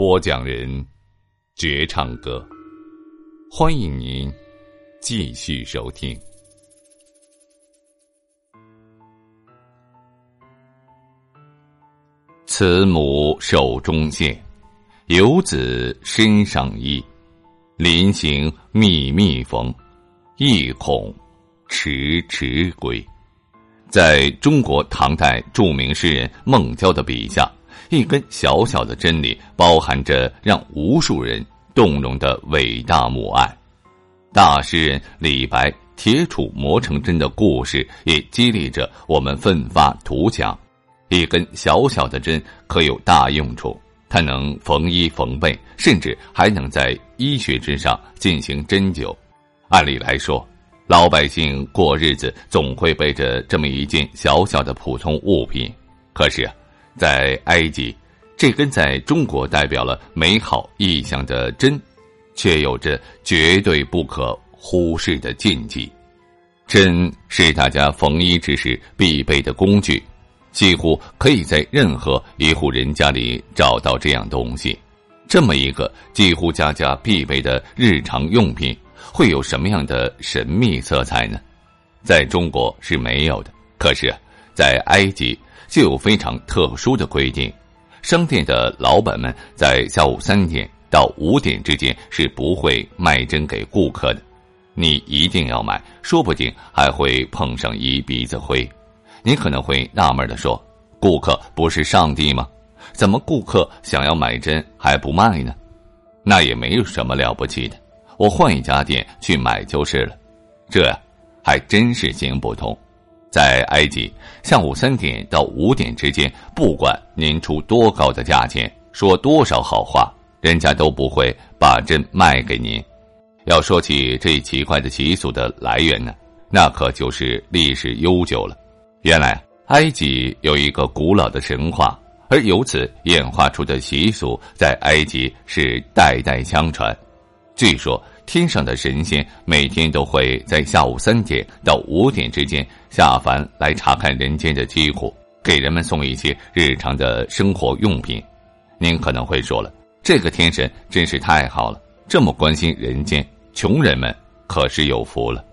播讲人：绝唱歌。欢迎您继续收听。慈母手中线，游子身上衣。临行密密缝，意恐迟迟归。在中国唐代著名诗人孟郊的笔下。一根小小的针里，包含着让无数人动容的伟大母爱。大诗人李白铁杵磨成针的故事，也激励着我们奋发图强。一根小小的针可有大用处，它能缝衣缝被，甚至还能在医学之上进行针灸。按理来说，老百姓过日子总会背着这么一件小小的普通物品，可是。在埃及，这根在中国代表了美好意象的针，却有着绝对不可忽视的禁忌。针是大家缝衣之时必备的工具，几乎可以在任何一户人家里找到这样东西。这么一个几乎家家必备的日常用品，会有什么样的神秘色彩呢？在中国是没有的，可是，在埃及。就有非常特殊的规定，商店的老板们在下午三点到五点之间是不会卖针给顾客的。你一定要买，说不定还会碰上一鼻子灰。你可能会纳闷的说：“顾客不是上帝吗？怎么顾客想要买针还不卖呢？”那也没有什么了不起的，我换一家店去买就是了。这还真是行不通。在埃及，下午三点到五点之间，不管您出多高的价钱，说多少好话，人家都不会把针卖给您。要说起这奇怪的习俗的来源呢，那可就是历史悠久了。原来，埃及有一个古老的神话，而由此演化出的习俗，在埃及是代代相传。据说。天上的神仙每天都会在下午三点到五点之间下凡来查看人间的疾苦，给人们送一些日常的生活用品。您可能会说了，这个天神真是太好了，这么关心人间，穷人们可是有福了。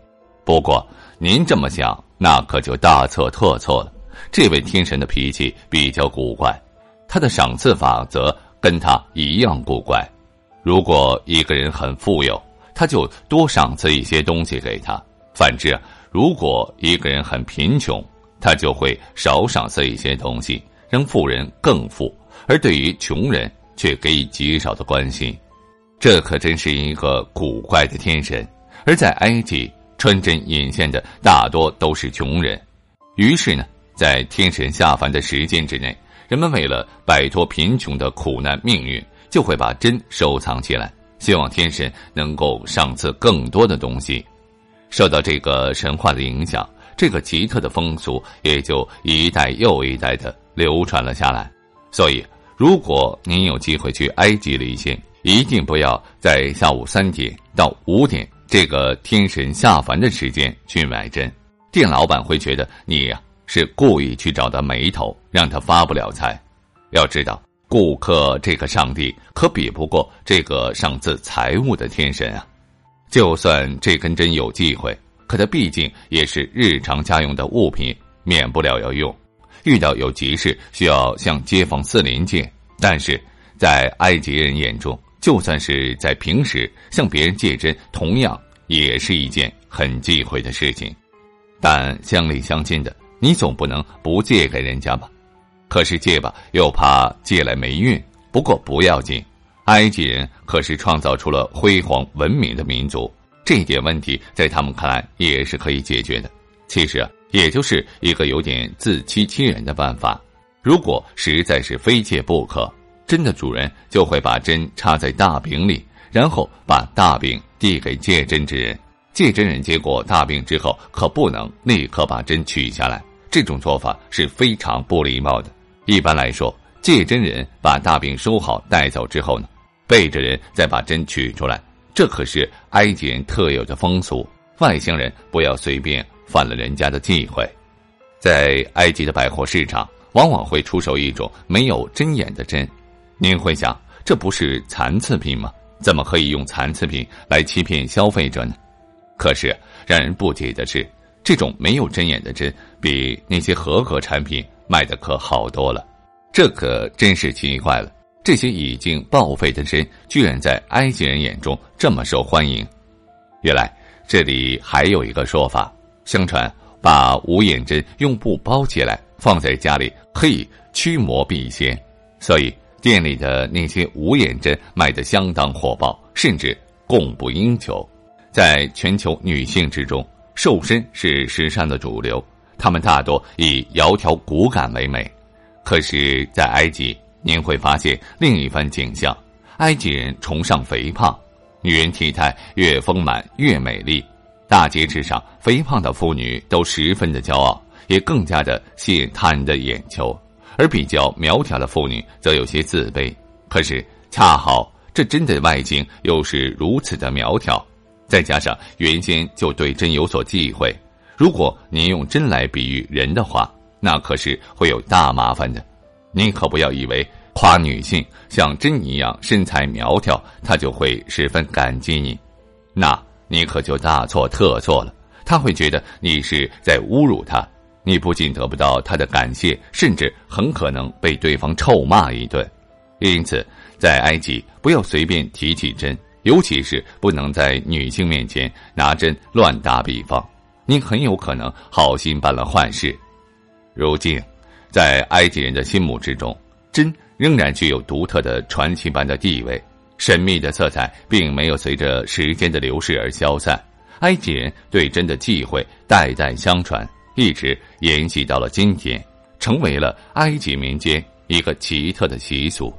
不过您这么想，那可就大错特错了。这位天神的脾气比较古怪，他的赏赐法则跟他一样古怪。如果一个人很富有，他就多赏赐一些东西给他。反之，如果一个人很贫穷，他就会少赏赐一些东西，让富人更富；而对于穷人，却给予极少的关心。这可真是一个古怪的天神。而在埃及，穿针引线的大多都是穷人。于是呢，在天神下凡的时间之内，人们为了摆脱贫穷的苦难命运，就会把针收藏起来。希望天神能够赏赐更多的东西，受到这个神话的影响，这个奇特的风俗也就一代又一代的流传了下来。所以，如果您有机会去埃及旅行，一定不要在下午三点到五点这个天神下凡的时间去买针，店老板会觉得你呀是故意去找他眉头，让他发不了财。要知道。顾客这个上帝可比不过这个赏赐财物的天神啊！就算这根针有忌讳，可它毕竟也是日常家用的物品，免不了要用。遇到有急事需要向街坊四邻借，但是在埃及人眼中，就算是在平时向别人借针，同样也是一件很忌讳的事情。但乡里乡亲的，你总不能不借给人家吧？可是借吧，又怕借来霉运。不过不要紧，埃及人可是创造出了辉煌文明的民族，这一点问题在他们看来也是可以解决的。其实啊，也就是一个有点自欺欺人的办法。如果实在是非借不可，针的主人就会把针插在大饼里，然后把大饼递给借针之人。借针人接过大饼之后，可不能立刻把针取下来，这种做法是非常不礼貌的。一般来说，借针人把大饼收好带走之后呢，背着人再把针取出来，这可是埃及人特有的风俗，外乡人不要随便犯了人家的忌讳。在埃及的百货市场，往往会出售一种没有针眼的针，您会想，这不是残次品吗？怎么可以用残次品来欺骗消费者呢？可是让人不解的是，这种没有针眼的针，比那些合格产品。卖的可好多了，这可真是奇怪了。这些已经报废的针，居然在埃及人眼中这么受欢迎。原来这里还有一个说法：相传把五眼针用布包起来，放在家里可以驱魔辟邪，所以店里的那些五眼针卖的相当火爆，甚至供不应求。在全球女性之中，瘦身是时尚的主流。他们大多以窈窕骨感为美，可是，在埃及，您会发现另一番景象：埃及人崇尚肥胖，女人体态越丰满越美丽。大街之上，肥胖的妇女都十分的骄傲，也更加的吸引他人的眼球；而比较苗条的妇女则有些自卑。可是，恰好这真的外形又是如此的苗条，再加上原先就对针有所忌讳。如果您用针来比喻人的话，那可是会有大麻烦的。您可不要以为夸女性像针一样身材苗条，她就会十分感激你，那你可就大错特错了。她会觉得你是在侮辱她，你不仅得不到她的感谢，甚至很可能被对方臭骂一顿。因此，在埃及不要随便提起针，尤其是不能在女性面前拿针乱打比方。您很有可能好心办了坏事。如今，在埃及人的心目之中，针仍然具有独特的传奇般的地位，神秘的色彩并没有随着时间的流逝而消散。埃及人对针的忌讳代代相传，一直延续到了今天，成为了埃及民间一个奇特的习俗。